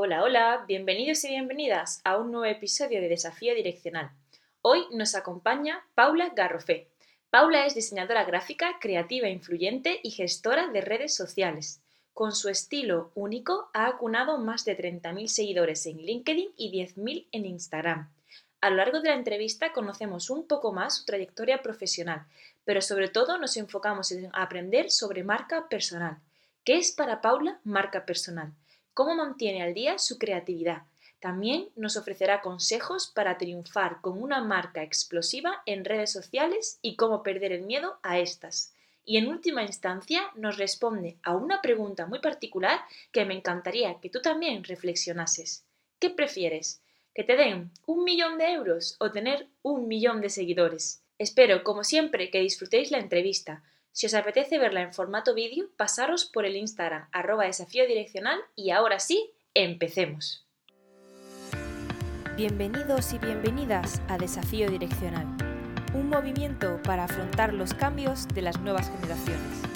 Hola, hola, bienvenidos y bienvenidas a un nuevo episodio de Desafío Direccional. Hoy nos acompaña Paula Garrofé. Paula es diseñadora gráfica, creativa e influyente y gestora de redes sociales. Con su estilo único ha acunado más de 30.000 seguidores en LinkedIn y 10.000 en Instagram. A lo largo de la entrevista conocemos un poco más su trayectoria profesional, pero sobre todo nos enfocamos en aprender sobre marca personal. ¿Qué es para Paula marca personal? Cómo mantiene al día su creatividad. También nos ofrecerá consejos para triunfar con una marca explosiva en redes sociales y cómo perder el miedo a estas. Y en última instancia nos responde a una pregunta muy particular que me encantaría que tú también reflexionases. ¿Qué prefieres? ¿Que te den un millón de euros o tener un millón de seguidores? Espero, como siempre, que disfrutéis la entrevista. Si os apetece verla en formato vídeo, pasaros por el Instagram arroba desafío direccional y ahora sí, empecemos. Bienvenidos y bienvenidas a Desafío Direccional, un movimiento para afrontar los cambios de las nuevas generaciones.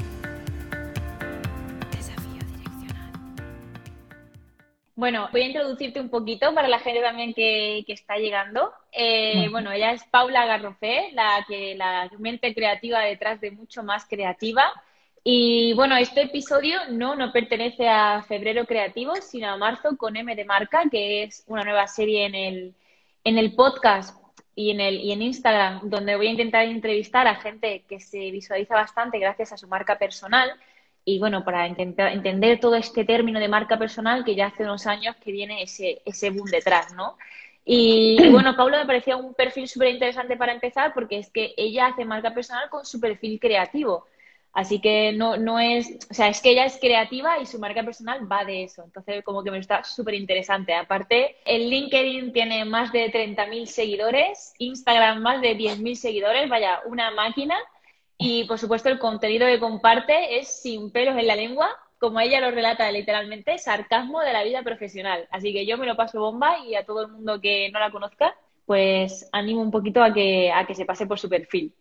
Bueno, voy a introducirte un poquito para la gente también que, está llegando. Eh, bueno, ella es Paula Garrofé, la, que, la mente creativa detrás de Mucho Más Creativa. Y bueno, este episodio no, no pertenece a Febrero Creativo, sino a Marzo con M de Marca, que es una nueva serie en el, en el podcast y en, el, y en Instagram, donde voy a intentar entrevistar a gente que se visualiza bastante gracias a su marca personal y bueno, para intentar entender todo este término de marca personal que ya hace unos años que viene ese, ese boom detrás, ¿no? Y, bueno, Paula me parecía un perfil súper interesante para empezar porque es que ella hace marca personal con su perfil creativo. Así que no, no es, o sea, es que ella es creativa y su marca personal va de eso. Entonces, como que me está súper interesante. Aparte, el LinkedIn tiene más de 30.000 seguidores, Instagram más de 10.000 seguidores, vaya, una máquina. Y por supuesto el contenido que comparte es sin pelos en la lengua, como ella lo relata literalmente, sarcasmo de la vida profesional. Así que yo me lo paso bomba y a todo el mundo que no la conozca, pues animo un poquito a que, a que se pase por su perfil.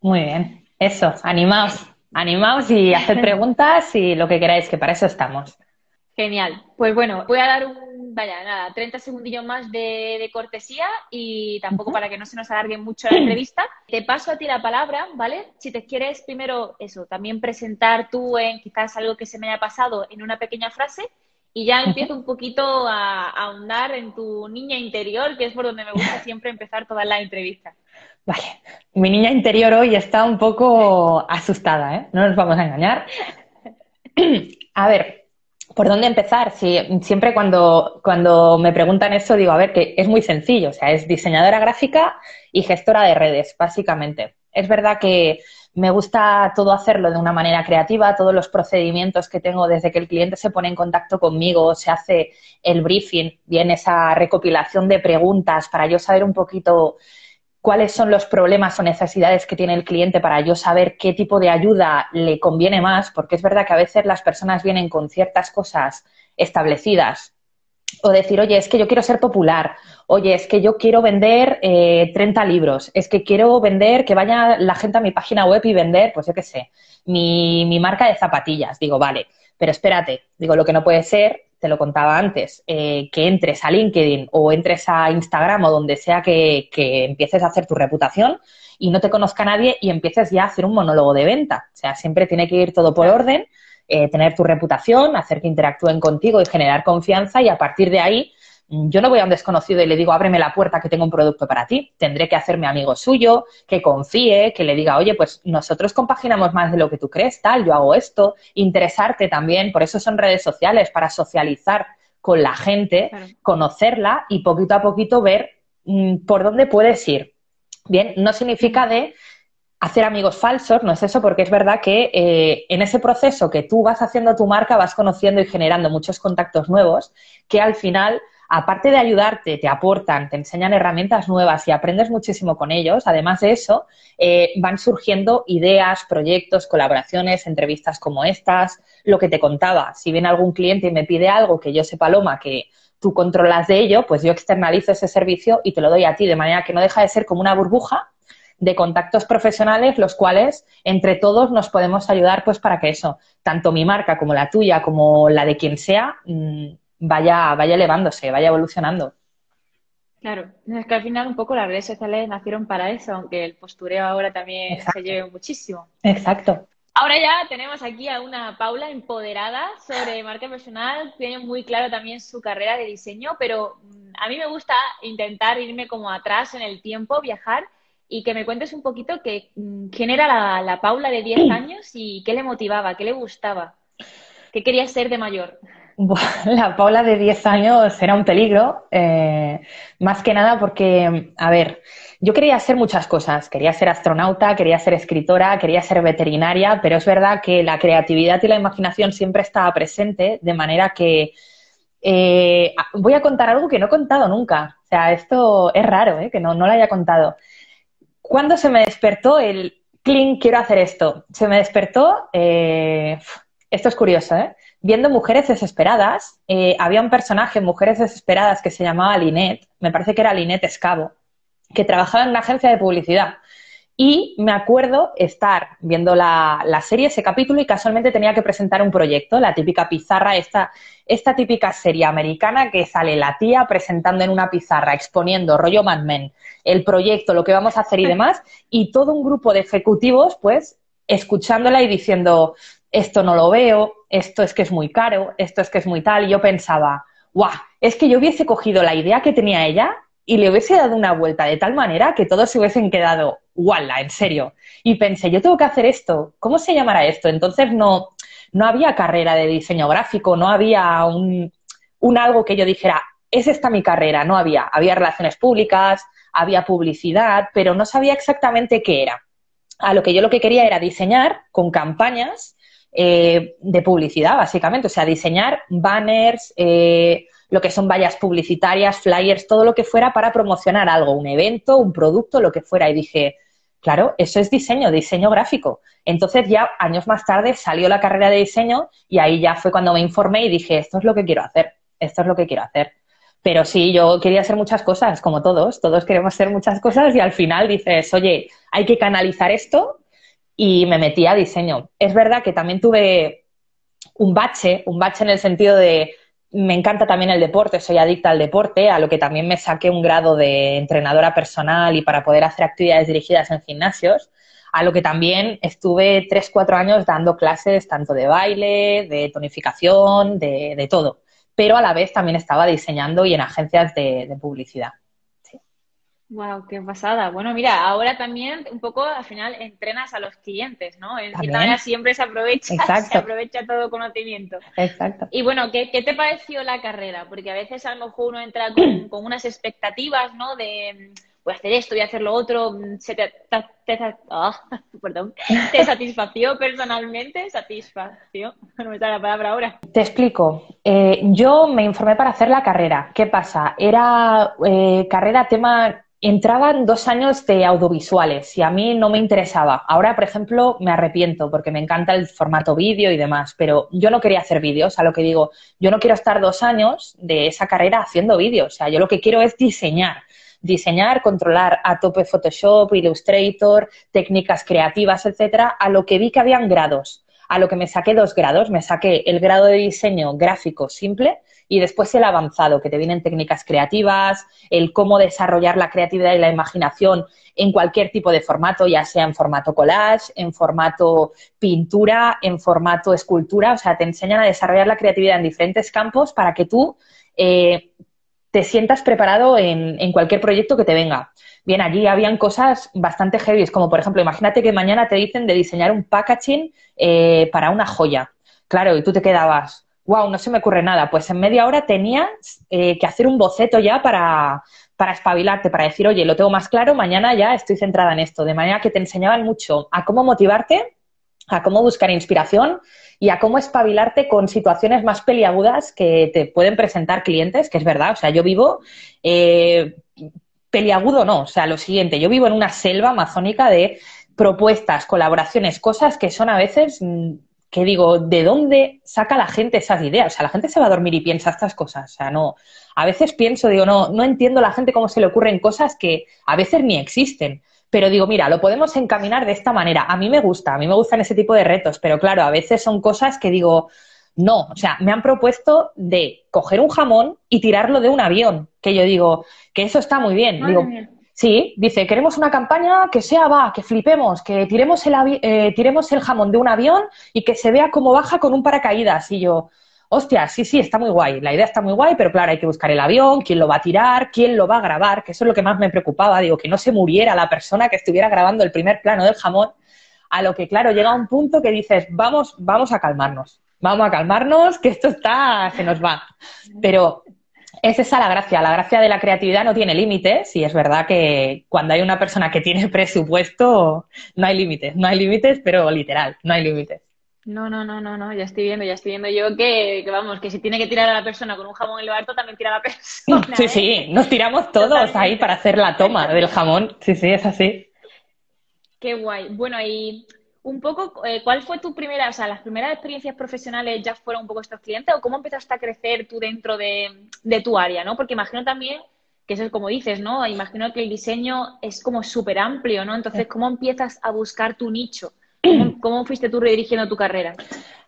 Muy bien, eso, animaos, animaos y haced preguntas y lo que queráis, que para eso estamos. Genial. Pues bueno, voy a dar un vaya, nada, 30 segundillos más de, cortesía y tampoco para que no se nos alargue mucho la entrevista. Te paso a ti la palabra, ¿vale? Si te quieres primero eso, también presentar tú en quizás algo que se me haya pasado en una pequeña frase y ya empiezo un poquito a, ahondar en tu niña interior, que es por donde me gusta siempre empezar todas las entrevistas. Vale, mi niña interior hoy está un poco asustada, ¿eh? No nos vamos a engañar. A ver, ¿Por dónde empezar? Si, siempre cuando, cuando me preguntan eso digo, a ver, que es muy sencillo, o sea, es diseñadora gráfica y gestora de redes, básicamente. Es verdad que me gusta todo hacerlo de una manera creativa, todos los procedimientos que tengo desde que el cliente se pone en contacto conmigo, se hace el briefing, viene esa recopilación de preguntas para yo saber un poquito cuáles son los problemas o necesidades que tiene el cliente para yo saber qué tipo de ayuda le conviene más, porque es verdad que a veces las personas vienen con ciertas cosas establecidas. O decir, oye, es que yo quiero ser popular, oye, es que yo quiero vender eh, 30 libros, es que quiero vender, que vaya la gente a mi página web y vender, pues yo qué sé, mi, mi marca de zapatillas. Digo, vale, pero espérate, digo, lo que no puede ser te lo contaba antes, eh, que entres a LinkedIn o entres a Instagram o donde sea que, empieces a hacer tu reputación y no te conozca nadie y empieces ya a hacer un monólogo de venta. O sea, siempre tiene que ir todo por orden, eh, tener tu reputación, hacer que interactúen contigo y generar confianza y a partir de ahí yo no voy a un desconocido y le digo, ábreme la puerta que tengo un producto para ti. Tendré que hacerme amigo suyo, que confíe, que le diga, oye, pues nosotros compaginamos más de lo que tú crees, tal, yo hago esto. Interesarte también, por eso son redes sociales, para socializar con la gente, conocerla y poquito a poquito ver mm, por dónde puedes ir. Bien, no significa de hacer amigos falsos, no es eso, porque es verdad que eh, en ese proceso que tú vas haciendo tu marca, vas conociendo y generando muchos contactos nuevos que al final aparte de ayudarte, te aportan, te enseñan herramientas nuevas y aprendes muchísimo con ellos, además de eso, eh, van surgiendo ideas, proyectos, colaboraciones, entrevistas como estas, lo que te contaba. Si viene algún cliente y me pide algo que yo sé, Paloma, que tú controlas de ello, pues yo externalizo ese servicio y te lo doy a ti, de manera que no deja de ser como una burbuja de contactos profesionales, los cuales entre todos nos podemos ayudar pues para que eso, tanto mi marca como la tuya, como la de quien sea, mm, vaya, vaya elevándose, vaya evolucionando. Claro, es que al final un poco las redes sociales nacieron para eso, aunque el postureo ahora también se lleve muchísimo. Exacto. Ahora ya tenemos aquí a una Paula empoderada sobre marca personal, tiene muy claro también su carrera de diseño, pero mm, a mí me gusta intentar irme como atrás en el tiempo, viajar y que me cuentes un poquito que, mm, quién era la, la Paula de 10 años y qué le motivaba, qué le gustaba, qué quería ser de mayor. La Paula de 10 años era un peligro, eh, más que nada porque, a ver, yo quería hacer muchas cosas. Quería ser astronauta, quería ser escritora, quería ser veterinaria, pero es verdad que la creatividad y la imaginación siempre estaba presente, de manera que eh, voy a contar algo que no he contado nunca. O sea, esto es raro, ¿eh? que no, no lo haya contado. ¿Cuándo se me despertó el clean, quiero hacer esto? Se me despertó, esto es curioso, ¿eh? Viendo Mujeres Desesperadas, eh, había un personaje en Mujeres Desesperadas que se llamaba Linet, me parece que era Linet Escavo, que trabajaba en una agencia de publicidad. Y me acuerdo estar viendo la, serie, ese capítulo, y casualmente tenía que presentar un proyecto, la típica pizarra, esta, esta típica serie americana que sale la tía presentando en una pizarra, exponiendo rollo Mad Men, el proyecto, lo que vamos a hacer y demás, y todo un grupo de ejecutivos, pues, escuchándola y diciendo, esto no lo veo, esto es que es muy caro, esto es que es muy tal. Y yo pensaba, guau, es que yo hubiese cogido la idea que tenía ella y le hubiese dado una vuelta de tal manera que todos se hubiesen quedado, ¡wala! En serio. Y pensé, yo tengo que hacer esto, ¿cómo se llamará esto? Entonces no, no había carrera de diseño gráfico, no había un, un algo que yo dijera, es esta mi carrera, no había. Había relaciones públicas, había publicidad, pero no sabía exactamente qué era. A lo que yo lo que quería era diseñar con campañas eh, de publicidad, básicamente. O sea, diseñar banners, eh, lo que son vallas publicitarias, flyers, todo lo que fuera para promocionar algo, un evento, un producto, lo que fuera. Y dije, claro, eso es diseño, diseño gráfico. Entonces ya años más tarde salió la carrera de diseño y ahí ya fue cuando me informé y dije, esto es lo que quiero hacer, esto es lo que quiero hacer. Pero sí, yo quería hacer muchas cosas, como todos, todos queremos hacer muchas cosas y al final dices, oye, hay que canalizar esto y me metí a diseño. Es verdad que también tuve un bache, un bache en el sentido de me encanta también el deporte, soy adicta al deporte, a lo que también me saqué un grado de entrenadora personal y para poder hacer actividades dirigidas en gimnasios, a lo que también estuve tres, cuatro años dando clases tanto de baile, de tonificación, de, todo. Pero a la vez también estaba diseñando y en agencias de publicidad. Wow, qué pasada. Bueno, mira, ahora también un poco al final entrenas a los clientes, ¿no? En cierta manera siempre se aprovecha, se aprovecha todo conocimiento. Exacto. Y bueno, ¿qué, te pareció la carrera? Porque a veces a lo mejor uno entra con, unas expectativas, ¿no? De voy a hacer esto, voy a hacer lo otro, se te, ah, perdón, ¿te satisfació personalmente? ¿Satisfació? No me sale la palabra ahora. Te explico. Eh, yo me informé para hacer la carrera. ¿Qué pasa? Era eh, carrera tema entraban dos años de audiovisuales y a mí no me interesaba. Ahora, por ejemplo, me arrepiento porque me encanta el formato vídeo y demás, pero yo no quería hacer vídeos, a lo que digo, yo no quiero estar dos años de esa carrera haciendo vídeos, o sea, yo lo que quiero es diseñar. Diseñar, controlar a tope Photoshop, Illustrator, técnicas creativas, etcétera, a lo que vi que habían grados a lo que me saqué dos grados. Me saqué el grado de diseño gráfico simple y después el avanzado, que te vienen técnicas creativas, el cómo desarrollar la creatividad y la imaginación en cualquier tipo de formato, ya sea en formato collage, en formato pintura, en formato escultura. O sea, te enseñan a desarrollar la creatividad en diferentes campos para que tú eh, te sientas preparado en, en cualquier proyecto que te venga. Bien, allí habían cosas bastante heavy, como por ejemplo, imagínate que mañana te dicen de diseñar un packaging eh, para una joya. Claro, y tú te quedabas, wow, no se me ocurre nada. Pues en media hora tenías eh, que hacer un boceto ya para, para espabilarte, para decir, oye, lo tengo más claro, mañana ya estoy centrada en esto. De manera que te enseñaban mucho a cómo motivarte, a cómo buscar inspiración y a cómo espabilarte con situaciones más peliagudas que te pueden presentar clientes, que es verdad. O sea, yo vivo eh, peliagudo no, o sea, lo siguiente, yo vivo en una selva amazónica de propuestas, colaboraciones, cosas que son a veces mm, que digo, ¿de dónde saca la gente esas ideas? O sea, la gente se va a dormir y piensa estas cosas. O sea, no. A veces pienso, digo, no, no entiendo a la gente cómo se le ocurren cosas que a veces ni existen. Pero digo, mira, lo podemos encaminar de esta manera. A mí me gusta, a mí me gustan ese tipo de retos, pero claro, a veces son cosas que digo, No, o sea, me han propuesto de coger un jamón y tirarlo de un avión, que yo digo, que eso está muy bien. digo, sí, dice, queremos una campaña que sea, va, que flipemos, que tiremos el, eh, tiremos el jamón de un avión y que se vea cómo baja con un paracaídas. Y yo, hostia, sí, sí, está muy guay, la idea está muy guay, pero claro, hay que buscar el avión, quién lo va a tirar, quién lo va a grabar, que eso es lo que más me preocupaba, digo, que no se muriera la persona que estuviera grabando el primer plano del jamón, a lo que, claro, llega un punto que dices, vamos, vamos a calmarnos, vamos a calmarnos, que esto está, se nos va. Pero es esa la gracia, la gracia de la creatividad no tiene límites y es verdad que cuando hay una persona que tiene presupuesto, no hay límites, no hay límites, pero literal, no hay límites. No, no, no, no, no, ya estoy viendo, ya estoy viendo yo que, vamos, que si tiene que tirar a la persona con un jamón en lo alto, también tira a la persona. Sí, sí, ¿eh? nos tiramos todos ahí para hacer la toma del jamón. Sí, sí, es así. Qué guay. Bueno, y un poco, eh, ¿cuál fue tu primera, o sea, las primeras experiencias profesionales ya fueron un poco estos clientes o cómo empezaste a crecer tú dentro de, tu área, ¿no? Porque imagino también que eso es como dices, ¿no? Imagino que el diseño es como súper amplio, ¿no? Entonces, ¿cómo empiezas a buscar tu nicho? ¿Cómo, fuiste tú redirigiendo tu carrera?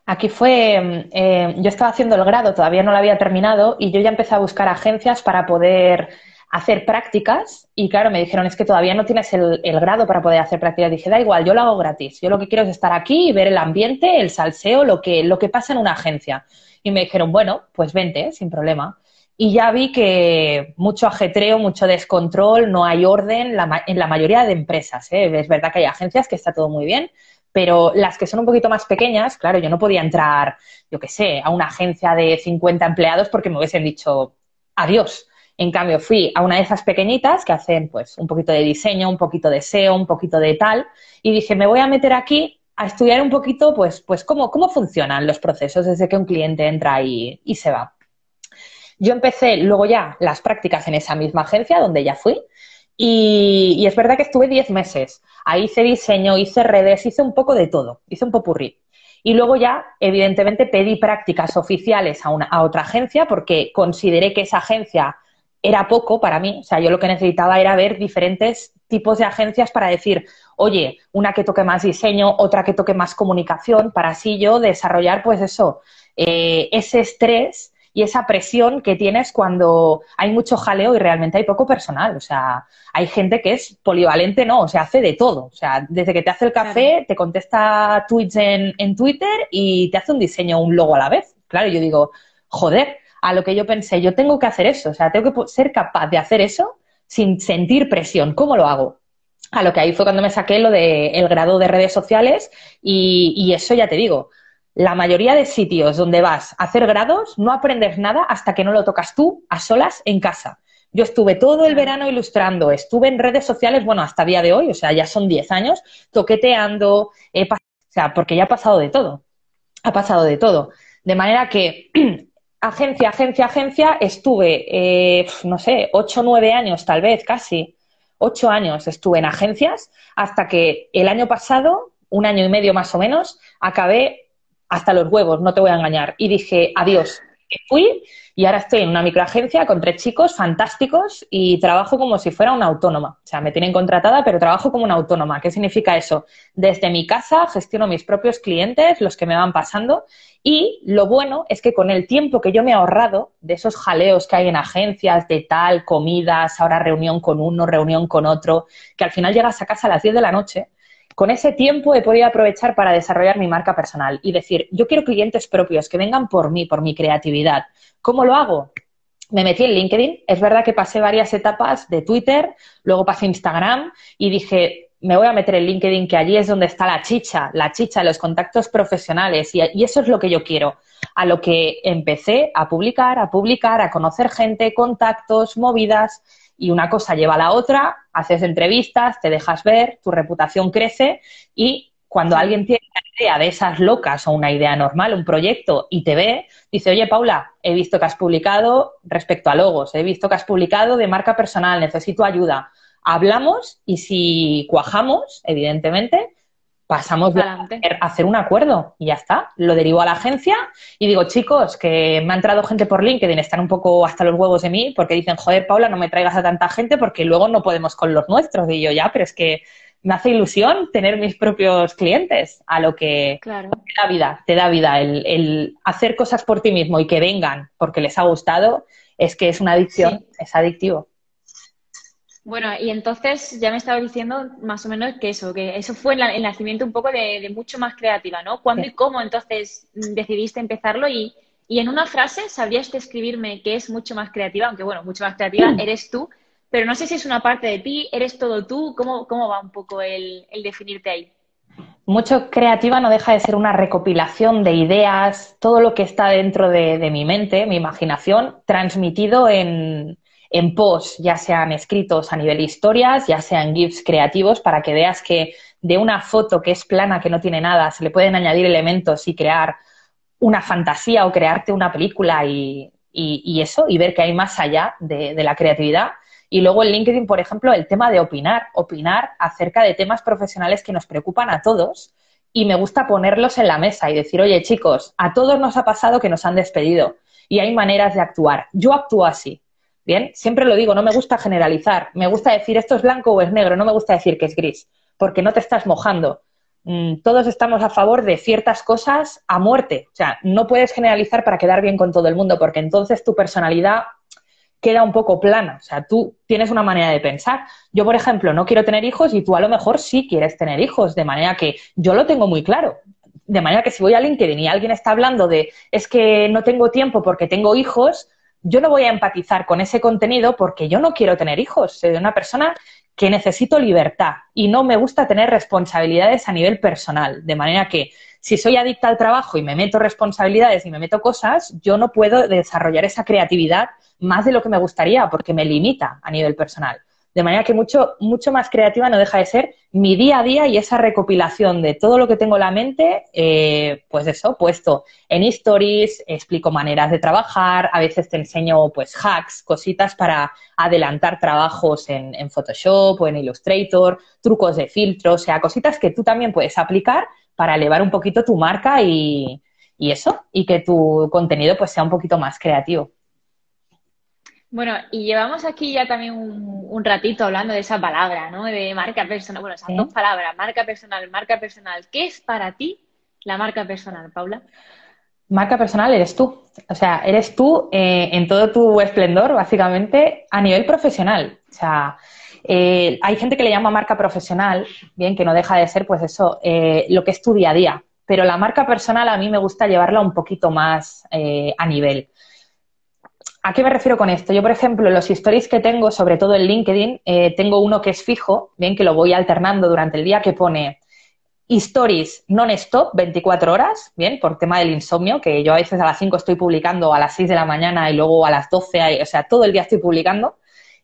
Aquí fue, eh, yo estaba haciendo el grado, todavía no lo había terminado, y yo ya empecé a buscar agencias para poder hacer prácticas. Y claro, me dijeron, es que todavía no tienes el, grado para poder hacer prácticas. Dije, da igual, yo lo hago gratis. Yo lo que quiero es estar aquí y ver el ambiente, el salseo, lo que, lo que pasa en una agencia. Y me dijeron, bueno, pues vente, sin problema. Y ya vi que mucho ajetreo, mucho descontrol, no hay orden en la mayoría de empresas. ¿eh? Es verdad que hay agencias que está todo muy bien, pero las que son un poquito más pequeñas, claro, yo no podía entrar, yo qué sé, a una agencia de 50 empleados porque me hubiesen dicho adiós. En cambio, fui a una de esas pequeñitas que hacen pues un poquito de diseño, un poquito de SEO, un poquito de tal, y dije, me voy a meter aquí a estudiar un poquito, pues, pues cómo, cómo funcionan los procesos desde que un cliente entra y, se va. Yo empecé luego ya las prácticas en esa misma agencia donde ya fui, y, es verdad que estuve 10 meses. Ahí hice diseño, hice redes, hice un poco de todo, hice un popurrí. Y luego ya, evidentemente, pedí prácticas oficiales a otra agencia porque consideré que esa agencia era poco para mí. O sea, yo lo que necesitaba era ver diferentes tipos de agencias para decir, oye, una que toque más diseño, otra que toque más comunicación, para así yo desarrollar, pues eso, eh, ese estrés y esa presión que tienes cuando hay mucho jaleo y realmente hay poco personal. O sea, hay gente que es polivalente, no, o sea, hace de todo. O sea, desde que te hace el café, te contesta tweets en, en Twitter y te hace un diseño, un logo a la vez. Claro, yo digo, joder, a lo que yo pensé, yo tengo que hacer eso, o sea, tengo que ser capaz de hacer eso sin sentir presión. ¿Cómo lo hago? A lo que ahí fue cuando me saqué lo del grado de redes sociales y, y eso ya te digo, la mayoría de sitios donde vas a hacer grados no aprendes nada hasta que no lo tocas tú a solas en casa. Yo estuve todo el verano ilustrando, estuve en redes sociales, bueno, hasta día de hoy, o sea, ya son 10 años, toqueteando, o sea, porque ya ha pasado de todo, ha pasado de todo. De manera que agencia, agencia, agencia, estuve, eh, no sé, 8 o 9 años tal vez, casi, 8 años estuve en agencias, hasta que el año pasado, un año y medio más o menos, acabé hasta los huevos, no te voy a engañar. Y dije, adiós. fui y ahora estoy en una microagencia con tres chicos fantásticos y trabajo como si fuera una autónoma. O sea, me tienen contratada, pero trabajo como una autónoma. ¿Qué significa eso? Desde mi casa gestiono mis propios clientes, los que me van pasando. Y lo bueno es que con el tiempo que yo me he ahorrado de esos jaleos que hay en agencias, de tal, comidas, ahora reunión con uno, reunión con otro, que al final llegas a casa a las 10 de la noche, con ese tiempo he podido aprovechar para desarrollar mi marca personal y decir, yo quiero clientes propios que vengan por mí, por mi creatividad. ¿Cómo lo hago? Me metí en LinkedIn. Es verdad que pasé varias etapas de Twitter, luego pasé Instagram y dije, me voy a meter en LinkedIn, que allí es donde está la chicha, la chicha, los contactos profesionales y, y eso es lo que yo quiero. A lo que empecé a publicar, a publicar, a conocer gente, contactos, movidas y una cosa lleva a la otra, haces entrevistas, te dejas ver, tu reputación crece y cuando alguien tiene una idea de esas locas o una idea normal, un proyecto, y te ve, dice, oye, Paula, he visto que has publicado respecto a logos, he visto que has publicado de marca personal, necesito ayuda. Hablamos y si cuajamos, evidentemente, pasamos a hacer un acuerdo y ya está. Lo derivo a la agencia y digo, chicos, que me ha entrado gente por LinkedIn, están un poco hasta los huevos de mí porque dicen, joder, Paula, no me traigas a tanta gente porque luego no podemos con los nuestros. Y yo, ya, pero es que me hace ilusión tener mis propios clientes, a lo que claro. te da vida, te da vida. El, hacer cosas por ti mismo y que vengan porque les ha gustado, es que es una adicción, es adictivo. Bueno, y entonces ya me estaba diciendo más o menos que eso, que eso fue el nacimiento un poco de, mucho más creativa, ¿no? ¿Cuándo y cómo entonces decidiste empezarlo? Y, y, en una frase, ¿sabrías describirme que es mucho más creativa? Aunque bueno, mucho más creativa eres tú, pero no sé si es una parte de ti, eres todo tú, ¿cómo, cómo va un poco el, definirte ahí? Mucho creativa no deja de ser una recopilación de ideas, todo lo que está dentro de, mi mente, mi imaginación, transmitido en, en posts, ya sean escritos a nivel historias, ya sean GIFs creativos, para que veas que de una foto que es plana, que no tiene nada, se le pueden añadir elementos y crear una fantasía o crearte una película y, eso, y ver que hay más allá de la creatividad. Y luego en LinkedIn, por ejemplo, el tema de opinar, opinar acerca de temas profesionales que nos preocupan a todos y me gusta ponerlos en la mesa y decir, oye chicos, a todos nos ha pasado que nos han despedido y hay maneras de actuar. Yo actúo así. Bien, siempre lo digo, no me gusta generalizar, me gusta decir esto es blanco o es negro, no me gusta decir que es gris, porque no te estás mojando. Mm, todos estamos a favor de ciertas cosas a muerte. O sea, no puedes generalizar para quedar bien con todo el mundo, porque entonces tu personalidad queda un poco plana. O sea, tú tienes una manera de pensar. Yo, por ejemplo, no quiero tener hijos y tú a lo mejor sí quieres tener hijos, de manera que yo lo tengo muy claro. De manera que si voy a LinkedIn y alguien está hablando de es que no tengo tiempo porque tengo hijos, yo no voy a empatizar con ese contenido porque yo no quiero tener hijos. Soy una persona que necesito libertad y no me gusta tener responsabilidades a nivel personal. De manera que si soy adicta al trabajo y me meto responsabilidades y me meto cosas, yo no puedo desarrollar esa creatividad más de lo que me gustaría porque me limita a nivel personal. De manera que mucho, mucho más creativa no deja de ser mi día a día y esa recopilación de todo lo que tengo en la mente, eh, pues eso, puesto en stories, explico maneras de trabajar, a veces te enseño pues hacks, cositas para adelantar trabajos en, en Photoshop o en Illustrator, trucos de filtro, o sea, cositas que tú también puedes aplicar para elevar un poquito tu marca y, y eso, y que tu contenido pues sea un poquito más creativo. Bueno, y llevamos aquí ya también un, ratito hablando de esa palabra, ¿no? De marca personal. Bueno, esas dos palabras, marca personal, marca personal. ¿Qué es para ti la marca personal, Paula? Marca personal eres tú. O sea, eres tú eh, en todo tu esplendor, básicamente, a nivel profesional. O sea, eh, hay gente que le llama marca profesional, bien, que no deja de ser, pues eso, eh, lo que es tu día a día. Pero la marca personal a mí me gusta llevarla un poquito más a nivel. ¿A qué me refiero con esto? Yo, por ejemplo, los stories que tengo, sobre todo en LinkedIn, eh, tengo uno que es fijo, bien, que lo voy alternando durante el día, que pone stories non-stop, 24 horas, bien, por tema del insomnio, que yo a veces a las 5 estoy publicando, a las 6 de la mañana y luego a las 12, o sea, todo el día estoy publicando.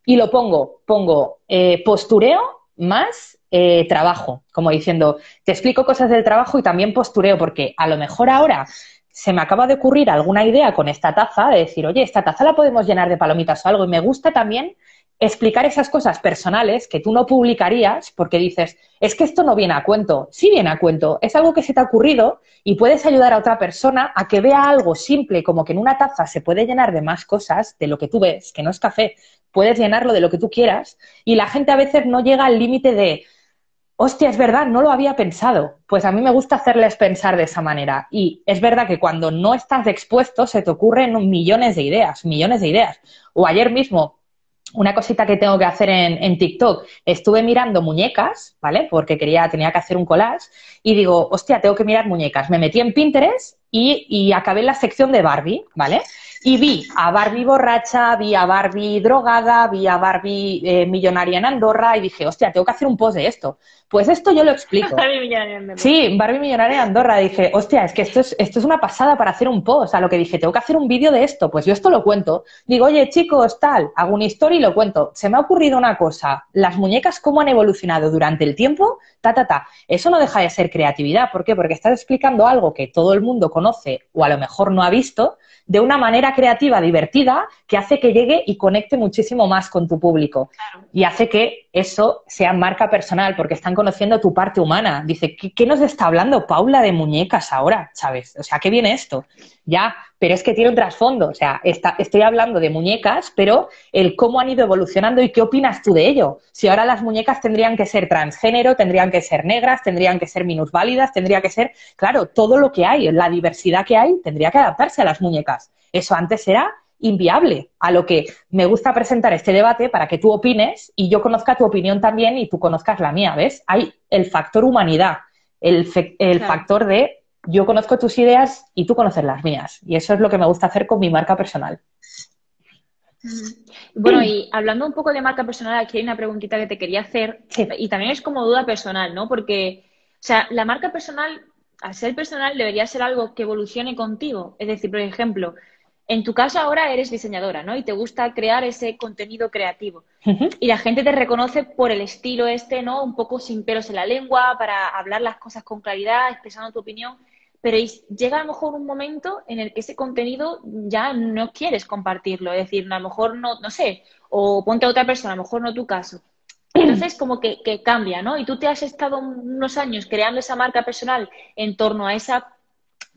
Y lo pongo, pongo eh, postureo más eh, trabajo, como diciendo, te explico cosas del trabajo y también postureo, porque a lo mejor ahora se me acaba de ocurrir alguna idea con esta taza, de decir, oye, esta taza la podemos llenar de palomitas o algo. Y me gusta también explicar esas cosas personales que tú no publicarías porque dices, es que esto no viene a cuento. Sí viene a cuento, es algo que se te ha ocurrido y puedes ayudar a otra persona a que vea algo simple como que en una taza se puede llenar de más cosas de lo que tú ves, que no es café, puedes llenarlo de lo que tú quieras y la gente a veces no llega al límite de, hostia, es verdad, no lo había pensado. Pues a mí me gusta hacerles pensar de esa manera. Y es verdad que cuando no estás expuesto se te ocurren millones de ideas, millones de ideas. O ayer mismo, una cosita que tengo que hacer en, TikTok, estuve mirando muñecas, ¿vale? Porque quería, tenía que hacer un collage y digo, hostia, tengo que mirar muñecas. Me metí en Pinterest y, acabé en la sección de Barbie, ¿vale? Y vi a Barbie borracha, vi a Barbie drogada, vi a Barbie eh, millonaria en Andorra y dije, hostia, tengo que hacer un post de esto. Pues esto yo lo explico. Barbie millonaria Andorra. Sí, Barbie millonaria Andorra. Dije, hostia, es que esto es, esto es una pasada para hacer un post. A lo que dije, tengo que hacer un vídeo de esto. Pues yo esto lo cuento. Digo, oye, chicos, tal, hago una historia y lo cuento. Se me ha ocurrido una cosa. Las muñecas, cómo han evolucionado durante el tiempo, ta, ta, ta. Eso no deja de ser creatividad. ¿Por qué? Porque estás explicando algo que todo el mundo conoce o a lo mejor no ha visto de una manera creativa, divertida, que hace que llegue y conecte muchísimo más con tu público. Y hace que eso sea marca personal, porque están conociendo tu parte humana. Dice, ¿qué, ¿qué, nos está hablando Paula de muñecas ahora, ¿sabes? O sea, ¿qué viene esto? Ya, pero es que tiene un trasfondo. O sea, está, estoy hablando de muñecas, pero el cómo han ido evolucionando y qué opinas tú de ello. Si ahora las muñecas tendrían que ser transgénero, tendrían que ser negras, tendrían que ser minusválidas, tendría que ser, claro, todo lo que hay, la diversidad que hay, tendría que adaptarse a las muñecas. Eso antes era inviable. A lo que me gusta presentar este debate para que tú opines y yo conozca tu opinión también y tú conozcas la mía, ¿ves? Hay el factor humanidad, el, el factor de yo conozco tus ideas y tú conoces las mías. Y eso es lo que me gusta hacer con mi marca personal. Bueno, y hablando un poco de marca personal, aquí hay una preguntita que te quería hacer, y también es como duda personal, ¿no? Porque, o sea, la marca personal, al ser personal, debería ser algo que evolucione contigo. Es decir, por ejemplo, en tu caso ahora eres diseñadora, ¿no? Y te gusta crear ese contenido creativo. Y la gente te reconoce por el estilo este, ¿no? Un poco sin pelos en la lengua, para hablar las cosas con claridad, expresando tu opinión. Pero llega a lo mejor un momento en el que ese contenido ya no quieres compartirlo. Es decir, a lo mejor no, no sé, o ponte a otra persona, a lo mejor no tu caso. Entonces, como que, cambia, ¿no? Y tú te has estado unos años creando esa marca personal en torno a esa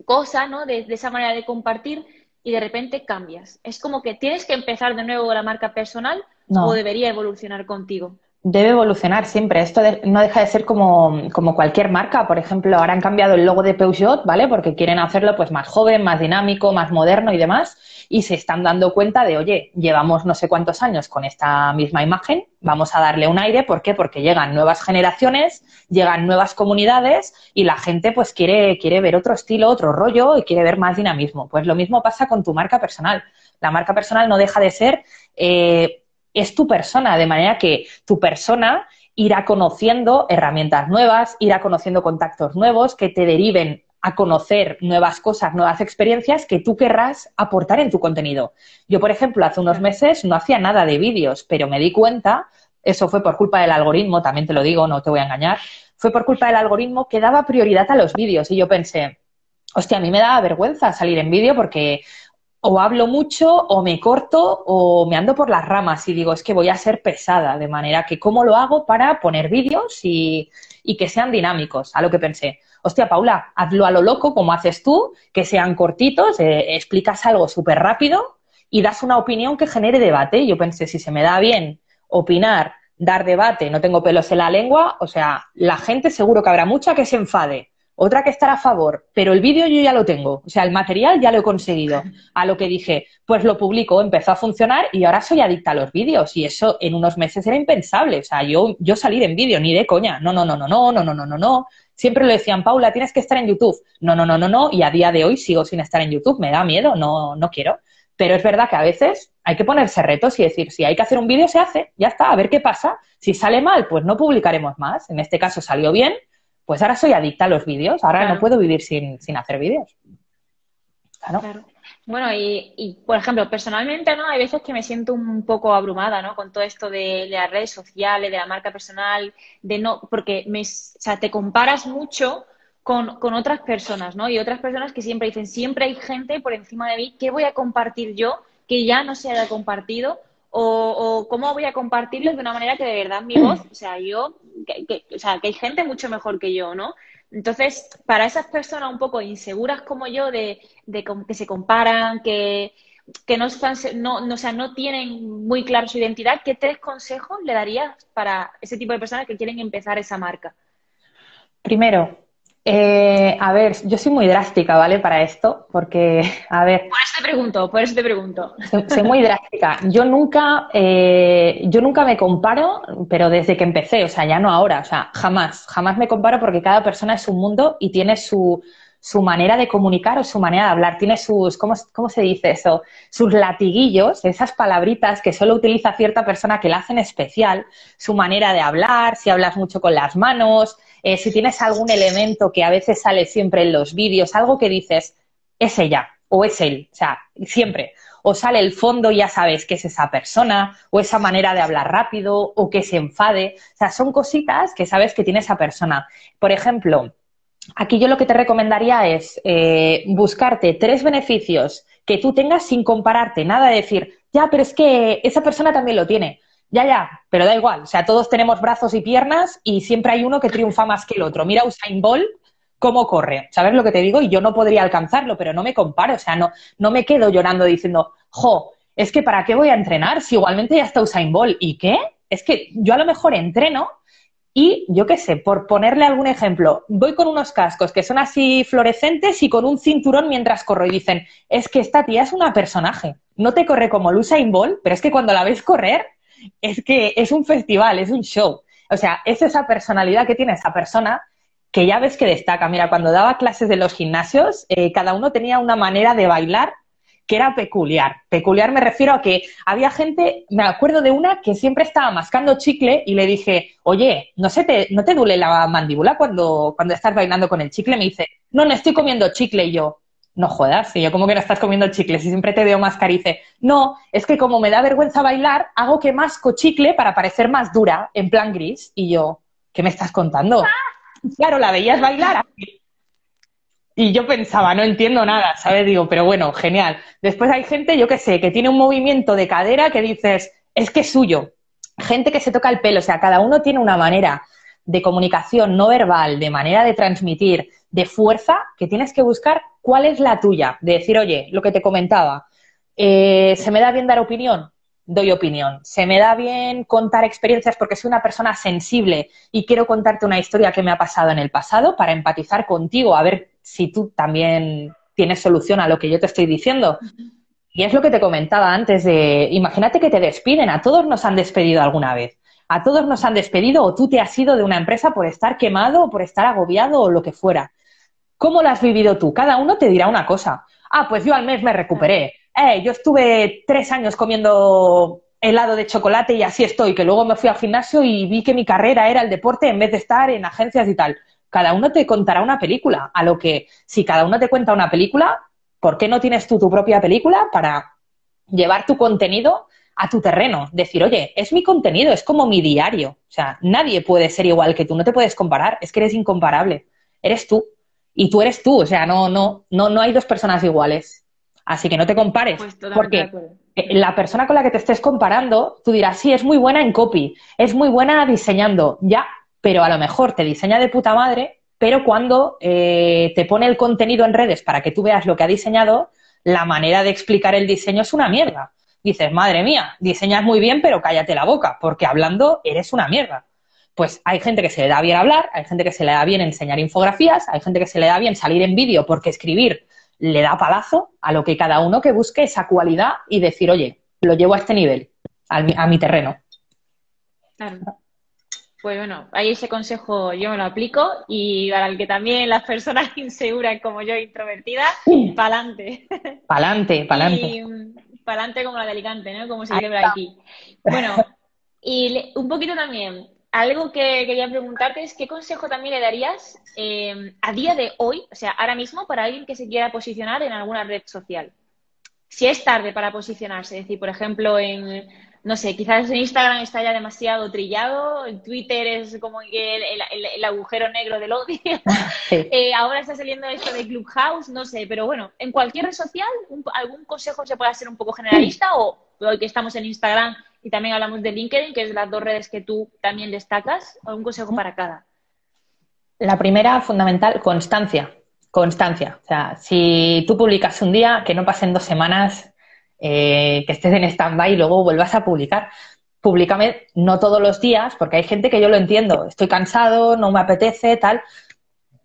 cosa, ¿no? de esa manera de compartir y de repente cambias. Es como que tienes que empezar de nuevo la marca personal o debería evolucionar contigo debe evolucionar siempre. Esto no deja de ser como, como, cualquier marca. Por ejemplo, ahora han cambiado el logo de Peugeot, ¿vale? Porque quieren hacerlo pues más joven, más dinámico, más moderno y demás. Y se están dando cuenta de, oye, llevamos no sé cuántos años con esta misma imagen, vamos a darle un aire. ¿Por qué? Porque llegan nuevas generaciones, llegan nuevas comunidades y la gente pues quiere, quiere ver otro estilo, otro rollo y quiere ver más dinamismo. Pues lo mismo pasa con tu marca personal. La marca personal no deja de ser eh, es tu persona, de manera que tu persona irá conociendo herramientas nuevas, irá conociendo contactos nuevos que te deriven a conocer nuevas cosas, nuevas experiencias que tú querrás aportar en tu contenido. Yo, por ejemplo, hace unos meses no hacía nada de vídeos, pero me di cuenta, eso fue por culpa del algoritmo, también te lo digo, no te voy a engañar, fue por culpa del algoritmo que daba prioridad a los vídeos y yo pensé, hostia, a mí me daba vergüenza salir en vídeo porque o hablo mucho o me corto o me ando por las ramas y digo, es que voy a ser pesada, de manera que cómo lo hago para poner vídeos y, que sean dinámicos, a lo que pensé. Hostia, Paula, hazlo a lo loco como haces tú, que sean cortitos, eh, explicas algo súper rápido y das una opinión que genere debate. Yo pensé, si se me da bien opinar, dar debate, no tengo pelos en la lengua, o sea, la gente seguro que habrá mucha que se enfade otra que estará a favor, pero el vídeo yo ya lo tengo, o sea, el material ya lo he conseguido. A lo que dije, pues lo publico, empezó a funcionar y ahora soy adicta a los vídeos y eso en unos meses era impensable, o sea, yo, yo salir en vídeo, ni de coña, no, no, no, no, no, no, no, no, no, no. Siempre le decían, Paula, tienes que estar en YouTube. No, no, no, no, no, y a día de hoy sigo sin estar en YouTube, me da miedo, no, no quiero. Pero es verdad que a veces hay que ponerse retos y decir, si hay que hacer un vídeo, se hace, ya está, a ver qué pasa. Si sale mal, pues no publicaremos más. En este caso salió bien, pues ahora soy adicta a los vídeos, ahora no puedo vivir sin, hacer vídeos. Claro. Bueno, y, por ejemplo, personalmente, ¿no? Hay veces que me siento un poco abrumada, ¿no? Con todo esto de, las redes sociales, de la marca personal, de no, porque me, o sea, te comparas mucho con, con, otras personas, ¿no? Y otras personas que siempre dicen, siempre hay gente por encima de mí, ¿qué voy a compartir yo que ya no se haya compartido? O, cómo voy a compartirlos de una manera que de verdad mi voz, o sea, yo, que, o sea, que hay gente mucho mejor que yo, ¿no? Entonces, para esas personas un poco inseguras como yo, de, que se comparan, que, que no, no, no, o sea, no tienen muy claro su identidad, ¿qué tres consejos le darías para ese tipo de personas que quieren empezar esa marca? Primero, eh, a ver, yo soy muy drástica, ¿vale? Para esto, porque, a ver. Por eso te pregunto, por eso te pregunto. Soy, muy drástica. Yo nunca, eh, yo nunca me comparo, pero desde que empecé, o sea, ya no ahora, o sea, jamás, jamás me comparo porque cada persona es un mundo y tiene su, su manera de comunicar o su manera de hablar, tiene sus, ¿cómo, ¿cómo, se dice eso? Sus latiguillos, esas palabritas que solo utiliza cierta persona que la hacen especial, su manera de hablar, si hablas mucho con las manos, eh, si tienes algún elemento que a veces sale siempre en los vídeos, algo que dices, es ella o es él, o sea, siempre. O sale el fondo y ya sabes que es esa persona, o esa manera de hablar rápido, o que se enfade. O sea, son cositas que sabes que tiene esa persona. Por ejemplo, aquí yo lo que te recomendaría es eh, buscarte tres beneficios que tú tengas sin compararte, nada de decir, ya, pero es que esa persona también lo tiene. Ya, ya, pero da igual. O sea, todos tenemos brazos y piernas y siempre hay uno que triunfa más que el otro. Mira Usain Bolt cómo corre. ¿Sabes lo que te digo? Y yo no podría alcanzarlo, pero no me comparo. O sea, no, no me quedo llorando diciendo, jo, es que ¿para qué voy a entrenar si igualmente ya está Usain Bolt? ¿Y qué? Es que yo a lo mejor entreno y yo qué sé, por ponerle algún ejemplo, voy con unos cascos que son así fluorescentes y con un cinturón mientras corro y dicen, es que esta tía es una personaje, no te corre como Usain Bolt, pero es que cuando la ves correr, es que es un festival, es un show. O sea, es esa personalidad que tiene esa persona que ya ves que destaca. Mira, cuando daba clases de los gimnasios, eh, cada uno tenía una manera de bailar que era peculiar. Peculiar me refiero a que había gente, me acuerdo de una que siempre estaba mascando chicle y le dije, oye, ¿no, se te, ¿no te duele la mandíbula cuando, cuando estás bailando con el chicle? Me dice, no, no estoy comiendo chicle. Y yo, no jodas, y yo como que no estás comiendo chicle, si siempre te veo mascarice. No, es que como me da vergüenza bailar, hago que masco chicle para parecer más dura, en plan gris. Y yo, ¿qué me estás contando? Claro, la veías bailar y yo pensaba, no entiendo nada, ¿sabes? Digo, pero bueno, genial. Después hay gente, yo qué sé, que tiene un movimiento de cadera que dices, es que es suyo. Gente que se toca el pelo, o sea, cada uno tiene una manera de comunicación no verbal, de manera de transmitir, de fuerza, que tienes que buscar cuál es la tuya. De decir, oye, lo que te comentaba, eh, ¿se me da bien dar opinión? doy opinión. Se me da bien contar experiencias porque soy una persona sensible y quiero contarte una historia que me ha pasado en el pasado para empatizar contigo, a ver si tú también tienes solución a lo que yo te estoy diciendo. Y es lo que te comentaba antes de, imagínate que te despiden, a todos nos han despedido alguna vez. A todos nos han despedido o tú te has ido de una empresa por estar quemado o por estar agobiado o lo que fuera. ¿Cómo lo has vivido tú? Cada uno te dirá una cosa. Ah, pues yo al mes me recuperé eh, yo estuve tres años comiendo helado de chocolate y así estoy, que luego me fui al gimnasio y vi que mi carrera era el deporte en vez de estar en agencias y tal. Cada uno te contará una película, a lo que si cada uno te cuenta una película, ¿por qué no tienes tú tu propia película para llevar tu contenido a tu terreno? Decir, oye, es mi contenido, es como mi diario. O sea, nadie puede ser igual que tú, no te puedes comparar, es que eres incomparable. Eres tú. Y tú eres tú, o sea, no, no, no, no hay dos personas iguales Así que no te compares. Pues porque la persona con la que te estés comparando, tú dirás, sí, es muy buena en copy, es muy buena diseñando, ya, pero a lo mejor te diseña de puta madre, pero cuando eh, te pone el contenido en redes para que tú veas lo que ha diseñado, la manera de explicar el diseño es una mierda. Dices, madre mía, diseñas muy bien, pero cállate la boca, porque hablando eres una mierda. Pues hay gente que se le da bien hablar, hay gente que se le da bien enseñar infografías, hay gente que se le da bien salir en vídeo porque escribir le da palazo a lo que cada uno que busque esa cualidad y decir, oye, lo llevo a este nivel, a mi, terreno. Claro. Pues bueno, ahí ese consejo yo me lo aplico y para el que también las personas inseguras como yo, introvertidas, pa'lante. Pa'lante, pa'lante. Pa'lante como la de Alicante, ¿no? Como se celebra aquí. Bueno, y un poquito también, algo que quería preguntarte es qué consejo también le darías eh, a día de hoy, o sea, ahora mismo, para alguien que se quiera posicionar en alguna red social. Si es tarde para posicionarse, es decir, por ejemplo, en, no sé, quizás en Instagram está ya demasiado trillado, en Twitter es como que el, agujero negro del odio, eh, ahora está saliendo esto de Clubhouse, no sé, pero bueno, en cualquier red social, ¿algún consejo se puede hacer un poco generalista o hoy que estamos en Instagram y también hablamos de LinkedIn, que es las dos redes que tú también destacas. ¿Algún consejo para cada? La primera, fundamental, constancia. Constancia. O sea, si tú publicas un día, que no pasen dos semanas, eh, que estés en stand-by y luego vuelvas a publicar. Públicame no todos los días, porque hay gente que yo lo entiendo, estoy cansado, no me apetece, tal,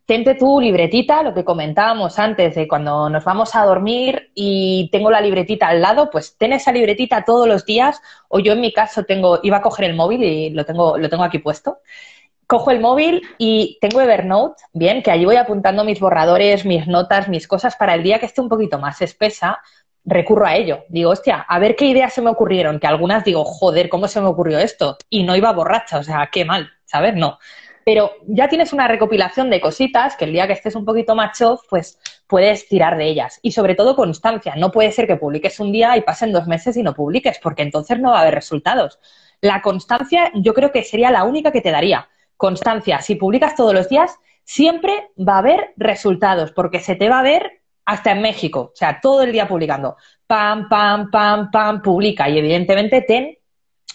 tente tu libretita, lo que comentábamos antes de cuando nos vamos a dormir y tengo la libretita al lado, pues ten esa libretita todos los días, o yo en mi caso tengo, iba a coger el móvil y lo tengo, lo tengo aquí puesto. Cojo el móvil y tengo Evernote, bien, que allí voy apuntando mis borradores, mis notas, mis cosas para el día que esté un poquito más espesa, recurro a ello. Digo, hostia, a ver qué ideas se me ocurrieron, que algunas digo, joder, ¿cómo se me ocurrió esto? Y no iba borracha, o sea, qué mal, ¿sabes? No pero ya tienes una recopilación de cositas que el día que estés un poquito macho, pues puedes tirar de ellas. Y sobre todo constancia. No puede ser que publiques un día y pasen dos meses y no publiques, porque entonces no va a haber resultados. La constancia yo creo que sería la única que te daría. Constancia. Si publicas todos los días, siempre va a haber resultados, porque se te va a ver hasta en México, o sea, todo el día publicando. Pam, pam, pam, pam, publica. Y evidentemente ten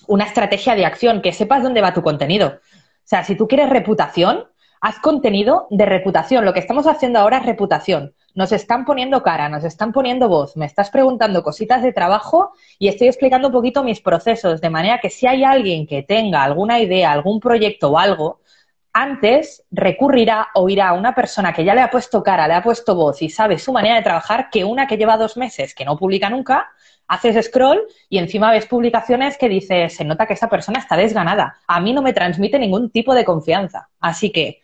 una estrategia de acción, que sepas dónde va tu contenido. O sea, si tú quieres reputación, haz contenido de reputación. Lo que estamos haciendo ahora es reputación. Nos están poniendo cara, nos están poniendo voz, me estás preguntando cositas de trabajo y estoy explicando un poquito mis procesos, de manera que si hay alguien que tenga alguna idea, algún proyecto o algo, antes recurrirá o irá a una persona que ya le ha puesto cara, le ha puesto voz y sabe su manera de trabajar que una que lleva dos meses, que no publica nunca, haces scroll y encima ves publicaciones que dices, se nota que esa persona está desganada. A mí no me transmite ningún tipo de confianza. Así que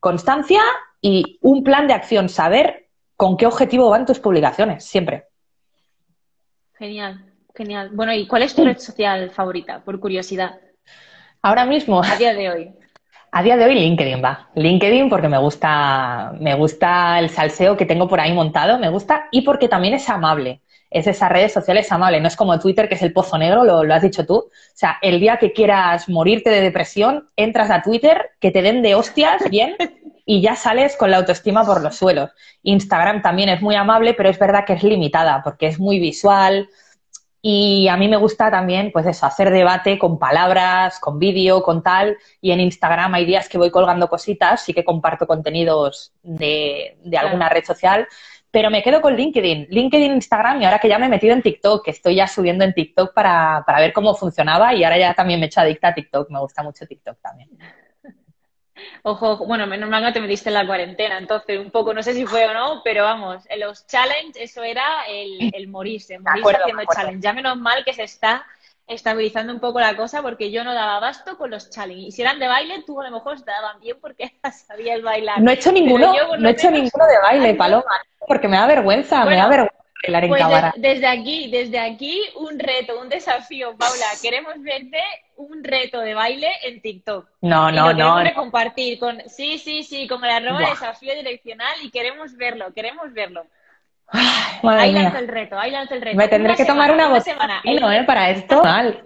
constancia y un plan de acción, saber con qué objetivo van tus publicaciones, siempre. Genial, genial. Bueno, ¿y cuál es tu red social favorita, por curiosidad? Ahora mismo. A día de hoy. A día de hoy LinkedIn va. LinkedIn porque me gusta, me gusta el salseo que tengo por ahí montado, me gusta y porque también es amable. Es esas redes sociales amable, no es como Twitter que es el pozo negro, lo, lo has dicho tú. O sea, el día que quieras morirte de depresión, entras a Twitter, que te den de hostias bien y ya sales con la autoestima por los suelos. Instagram también es muy amable, pero es verdad que es limitada porque es muy visual, y a mí me gusta también, pues eso, hacer debate con palabras, con vídeo, con tal. Y en Instagram hay días que voy colgando cositas, sí que comparto contenidos de, de alguna red social. Pero me quedo con LinkedIn, LinkedIn, Instagram y ahora que ya me he metido en TikTok, que estoy ya subiendo en TikTok para, para ver cómo funcionaba y ahora ya también me he hecho adicta a TikTok, me gusta mucho TikTok también. Ojo, bueno, menos mal que te metiste en la cuarentena, entonces un poco, no sé si fue o no, pero vamos, en los challenge eso era el, el morirse, morirse haciendo challenge. Ya menos mal que se está estabilizando un poco la cosa porque yo no daba abasto con los challenge. Y si eran de baile, tú a lo mejor daban bien porque sabías bailar. No he hecho ninguno, no he hecho ninguno de baile, Paloma, porque me da vergüenza, me da vergüenza bailar en pues cámara. desde aquí, desde aquí, un reto, un desafío, Paula. Queremos verte un reto de baile en TikTok. No, Y no, lo no. queremos compartir con, sí, sí, sí, con el arroba Buah. desafío direccional y queremos verlo, queremos verlo. Ay, madre Ahí mía. lanza el reto, ahí lanza el reto. Me tendré Una que tomar una botella semana. de vino, ¿eh? Para esto. Mal.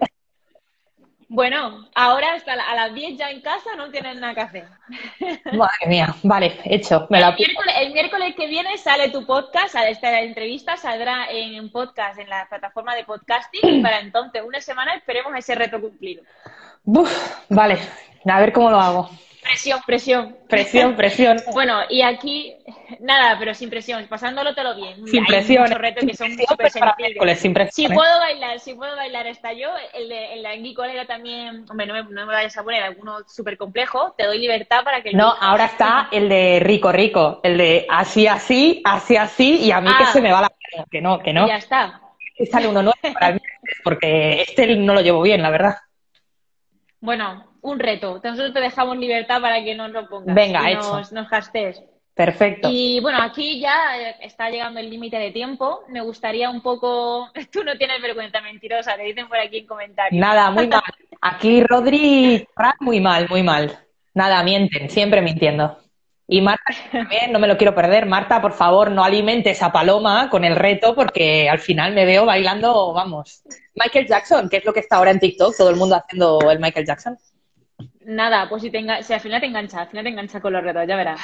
Bueno, ahora hasta la- a las 10 ya en casa no tienen nada que hacer. Madre mía. Vale, hecho. Me lo El miércoles, el miércoles que viene sale tu podcast, sale esta entrevista, saldrá en un podcast, en la plataforma de podcasting, y para entonces, una semana, esperemos ese reto cumplido. Vale, a ver cómo lo hago. Presión, presión. Presión, presión. Bueno, y aquí, nada, pero sin presión, pasándolotelo bien. Sin Hay presión. retos que son Sin súper miércoles, sin presión. Si puedo bailar, si puedo bailar hasta yo, el de, el de Colega también, hombre, no me, no me vayas a poner alguno súper complejo, te doy libertad para que No, ahora está el de rico, rico. El de así, así, así, así, y a mí que Ah. se me va la mano. Que no, que no. Ya está. Y sale uno nuevo para porque este no lo llevo bien, la verdad. Bueno, un reto. Nosotros te dejamos libertad para que nos lo pongas. Venga, y hecho. Nos, nos hastees. Perfecto. Y bueno, aquí ya eh, está llegando el límite de tiempo. Me gustaría un poco. Tú no tienes vergüenza, mentirosa, te dicen por aquí en comentarios. Nada, muy mal. Aquí Rodri, muy mal, muy mal. Nada, mienten, siempre mintiendo. Y Marta también, no me lo quiero perder. Marta, por favor, no alimentes a Paloma con el reto porque al final me veo bailando, vamos. Michael Jackson, que es lo que está ahora en TikTok, todo el mundo haciendo el Michael Jackson. Nada, pues si, te si al final te engancha, al final te engancha con los retos, ya verás.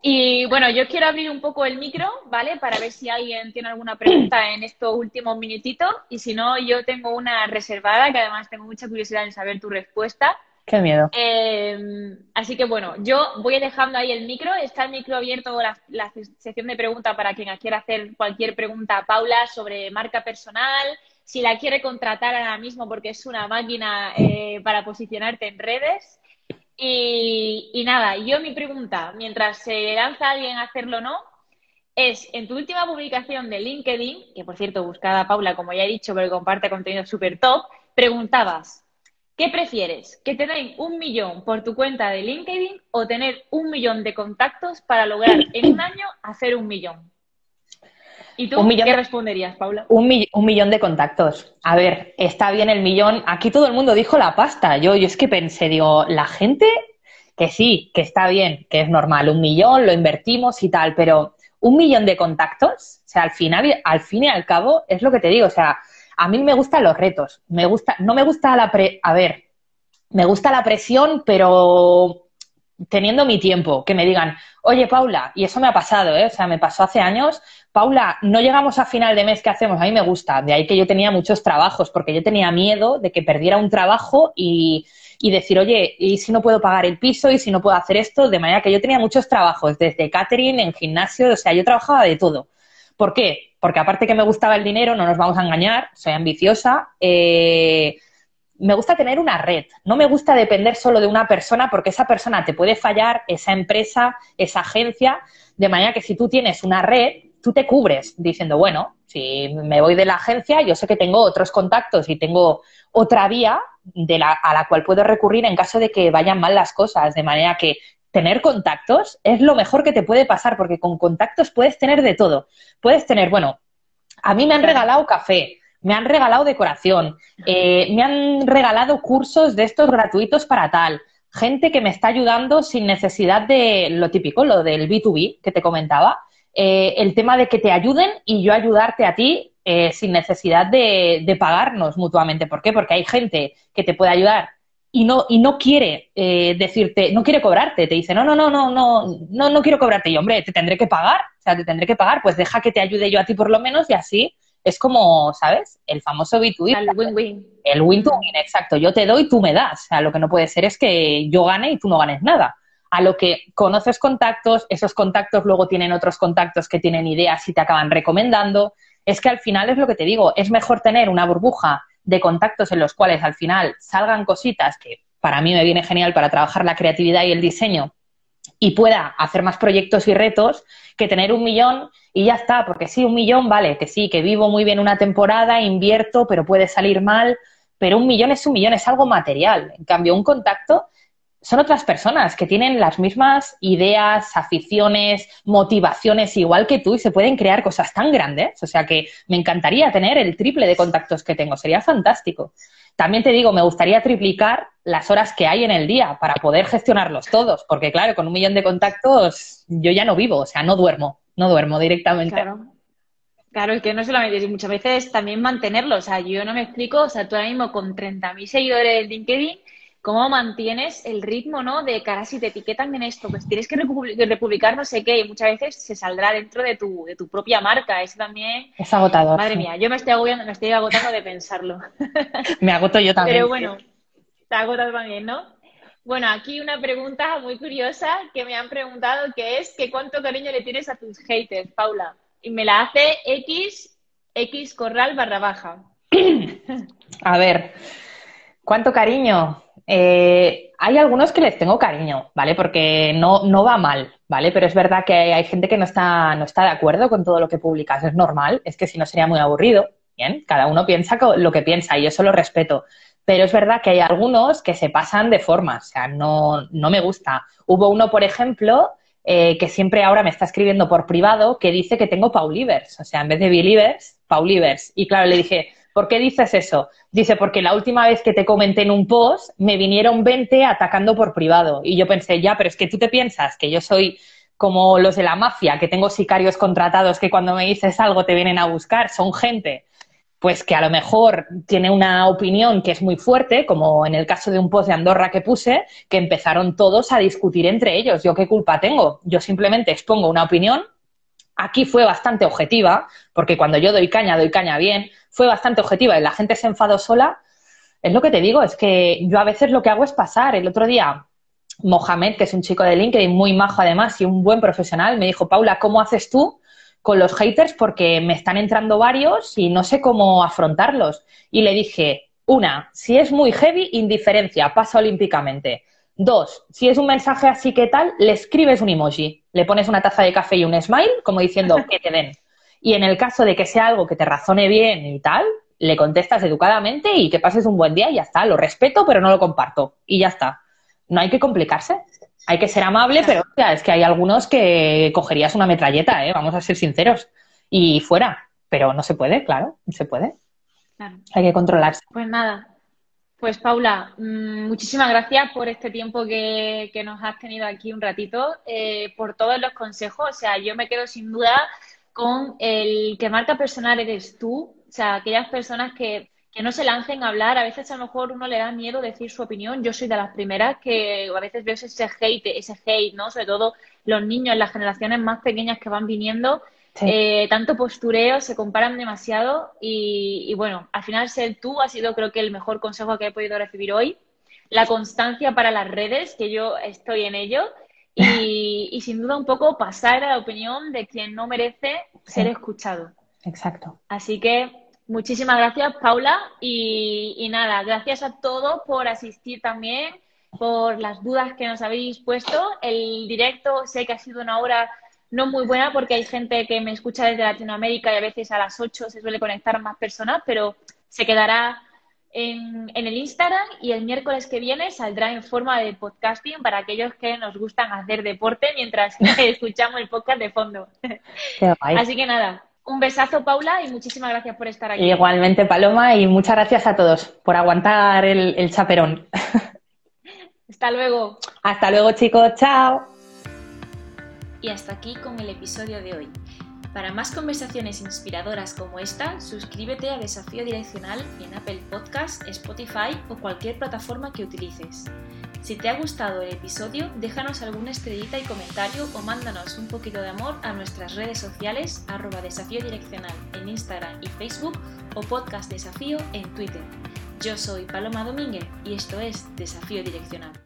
Y bueno, yo quiero abrir un poco el micro, ¿vale? Para ver si alguien tiene alguna pregunta en estos últimos minutitos. Y si no, yo tengo una reservada, que además tengo mucha curiosidad en saber tu respuesta. Qué miedo. Eh, así que bueno, yo voy dejando ahí el micro. Está el micro abierto, la, la sección de preguntas para quien quiera hacer cualquier pregunta a Paula sobre marca personal, si la quiere contratar ahora mismo porque es una máquina eh, para posicionarte en redes. Y, nada, yo mi pregunta, mientras se lanza alguien a hacerlo o no, es en tu última publicación de LinkedIn, que por cierto, buscada Paula, como ya he dicho, pero comparte contenido súper top, preguntabas, ¿qué prefieres? ¿Que te den un millón por tu cuenta de LinkedIn o tener un millón de contactos para lograr en un año hacer un millón? ¿Y tú Un millón qué de- responderías, Paula? Un millón de contactos. A ver, está bien el millón. Aquí todo el mundo dijo la pasta. Yo, yo es que pensé, digo, la gente que sí, que está bien, que es normal, un millón, lo invertimos y tal, pero un millón de contactos, o sea, al final, al fin y al cabo, es lo que te digo, o sea, a mí me gustan los retos, me gusta, no me gusta la pre, a ver, me gusta la presión, pero teniendo mi tiempo, que me digan, oye Paula, y eso me ha pasado, ¿eh? o sea, me pasó hace años, Paula, no llegamos a final de mes, ¿qué hacemos? A mí me gusta, de ahí que yo tenía muchos trabajos, porque yo tenía miedo de que perdiera un trabajo y, y decir, oye, ¿y si no puedo pagar el piso? ¿Y si no puedo hacer esto? De manera que yo tenía muchos trabajos, desde catering, en gimnasio, o sea, yo trabajaba de todo. ¿Por qué? Porque aparte que me gustaba el dinero, no nos vamos a engañar, soy ambiciosa, eh, me gusta tener una red, no me gusta depender solo de una persona porque esa persona te puede fallar, esa empresa, esa agencia, de manera que si tú tienes una red, tú te cubres diciendo, bueno, si me voy de la agencia, yo sé que tengo otros contactos y tengo otra vía de la, a la cual puedo recurrir en caso de que vayan mal las cosas, de manera que tener contactos es lo mejor que te puede pasar, porque con contactos puedes tener de todo. Puedes tener, bueno, a mí me han regalado café, me han regalado decoración, eh, me han regalado cursos de estos gratuitos para tal, gente que me está ayudando sin necesidad de lo típico, lo del B2B que te comentaba, eh, el tema de que te ayuden y yo ayudarte a ti eh, sin necesidad de, de, pagarnos mutuamente. ¿Por qué? Porque hay gente que te puede ayudar y no, y no quiere eh, decirte, no quiere cobrarte, te dice, no, no, no, no, no, no, no quiero cobrarte. Y hombre, te tendré que pagar, o sea, te tendré que pagar, pues deja que te ayude yo a ti por lo menos y así es como, ¿sabes? El famoso B2B. El win-win. El win-to-win, exacto. Yo te doy, tú me das. O sea, lo que no puede ser es que yo gane y tú no ganes nada. A lo que conoces contactos, esos contactos luego tienen otros contactos que tienen ideas y te acaban recomendando. Es que al final es lo que te digo, es mejor tener una burbuja de contactos en los cuales al final salgan cositas que para mí me viene genial para trabajar la creatividad y el diseño y pueda hacer más proyectos y retos que tener un millón y ya está, porque sí, un millón vale, que sí, que vivo muy bien una temporada, invierto, pero puede salir mal, pero un millón es un millón, es algo material. En cambio, un contacto son otras personas que tienen las mismas ideas, aficiones, motivaciones igual que tú y se pueden crear cosas tan grandes. O sea que me encantaría tener el triple de contactos que tengo, sería fantástico. También te digo, me gustaría triplicar las horas que hay en el día para poder gestionarlos todos, porque claro, con un millón de contactos yo ya no vivo, o sea, no duermo, no duermo directamente. Claro. Claro, es que no solamente, muchas veces también mantenerlo. O sea, yo no me explico, o sea, tú ahora mismo con 30.000 seguidores en LinkedIn cómo mantienes el ritmo, ¿no? De cara, si te etiquetan en esto, pues tienes que republicar no sé qué, y muchas veces se saldrá dentro de tu, de tu propia marca. Eso también. Es agotador. Madre mía, yo me estoy agobiando, me estoy agotando de pensarlo. me agoto yo también. Pero bueno, te agotado también, ¿no? Bueno, aquí una pregunta muy curiosa que me han preguntado, que es que cuánto cariño le tienes a tus haters, Paula. Y me la hace X, X Corral barra baja. A ver, ¿cuánto cariño? Eh, hay algunos que les tengo cariño, ¿vale? Porque no, no va mal, ¿vale? Pero es verdad que hay gente que no está, no está de acuerdo con todo lo que publicas. Es normal, es que si no sería muy aburrido. Bien, cada uno piensa lo que piensa y eso lo respeto. Pero es verdad que hay algunos que se pasan de forma, o sea, no, no me gusta. Hubo uno, por ejemplo, eh, que siempre ahora me está escribiendo por privado que dice que tengo Paulivers, o sea, en vez de Believers, Paulivers. Y claro, le dije, ¿Por qué dices eso? Dice, porque la última vez que te comenté en un post me vinieron 20 atacando por privado. Y yo pensé, ya, pero es que tú te piensas que yo soy como los de la mafia, que tengo sicarios contratados que cuando me dices algo te vienen a buscar. Son gente, pues que a lo mejor tiene una opinión que es muy fuerte, como en el caso de un post de Andorra que puse, que empezaron todos a discutir entre ellos. ¿Yo qué culpa tengo? Yo simplemente expongo una opinión. Aquí fue bastante objetiva, porque cuando yo doy caña, doy caña bien fue bastante objetiva y la gente se enfadó sola, es lo que te digo, es que yo a veces lo que hago es pasar. El otro día, Mohamed, que es un chico de LinkedIn muy majo además y un buen profesional, me dijo, Paula, ¿cómo haces tú con los haters? Porque me están entrando varios y no sé cómo afrontarlos. Y le dije, una, si es muy heavy, indiferencia, pasa olímpicamente. Dos, si es un mensaje así que tal, le escribes un emoji, le pones una taza de café y un smile, como diciendo que te den. Y en el caso de que sea algo que te razone bien y tal, le contestas educadamente y que pases un buen día y ya está. Lo respeto, pero no lo comparto. Y ya está. No hay que complicarse. Hay que ser amable, pero es que hay algunos que cogerías una metralleta, ¿eh? vamos a ser sinceros. Y fuera. Pero no se puede, claro, no se puede. Hay que controlarse. Pues nada, pues Paula, mm, muchísimas gracias por este tiempo que, nos has tenido aquí un ratito, eh, por todos los consejos. O sea, yo me quedo sin duda con el que marca personal eres tú, o sea, aquellas personas que, que no se lancen a hablar. A veces a lo mejor uno le da miedo decir su opinión. Yo soy de las primeras que a veces veo ese hate, ese hate, ¿no? Sobre todo los niños, las generaciones más pequeñas que van viniendo. Eh, tanto postureo, se comparan demasiado y, y, bueno, al final ser tú ha sido creo que el mejor consejo que he podido recibir hoy. La constancia para las redes, que yo estoy en ello, y, y sin duda un poco pasar a la opinión de quien no merece ser escuchado. Exacto. Así que muchísimas gracias, Paula. Y, nada, gracias a todos por asistir también, por las dudas que nos habéis puesto. El directo sé que ha sido una hora no muy buena porque hay gente que me escucha desde Latinoamérica y a veces a las 8 se suele conectar más personas, pero se quedará en, en, el Instagram y el miércoles que viene saldrá en forma de podcasting para aquellos que nos gustan hacer deporte mientras escuchamos el podcast de fondo. Así que nada, un besazo, Paula, y muchísimas gracias por estar aquí. Igualmente, Paloma, y muchas gracias a todos por aguantar el, el chaperón. Hasta luego. Hasta luego, chicos. Chao. Y hasta aquí con el episodio de hoy. Para más conversaciones inspiradoras como esta, suscríbete a Desafío Direccional en Apple Podcast, Spotify o cualquier plataforma que utilices. Si te ha gustado el episodio, déjanos alguna estrellita y comentario o mándanos un poquito de amor a nuestras redes sociales arroba desafío direccional en Instagram y Facebook o podcast desafío en Twitter. Yo soy Paloma Domínguez y esto es Desafío Direccional.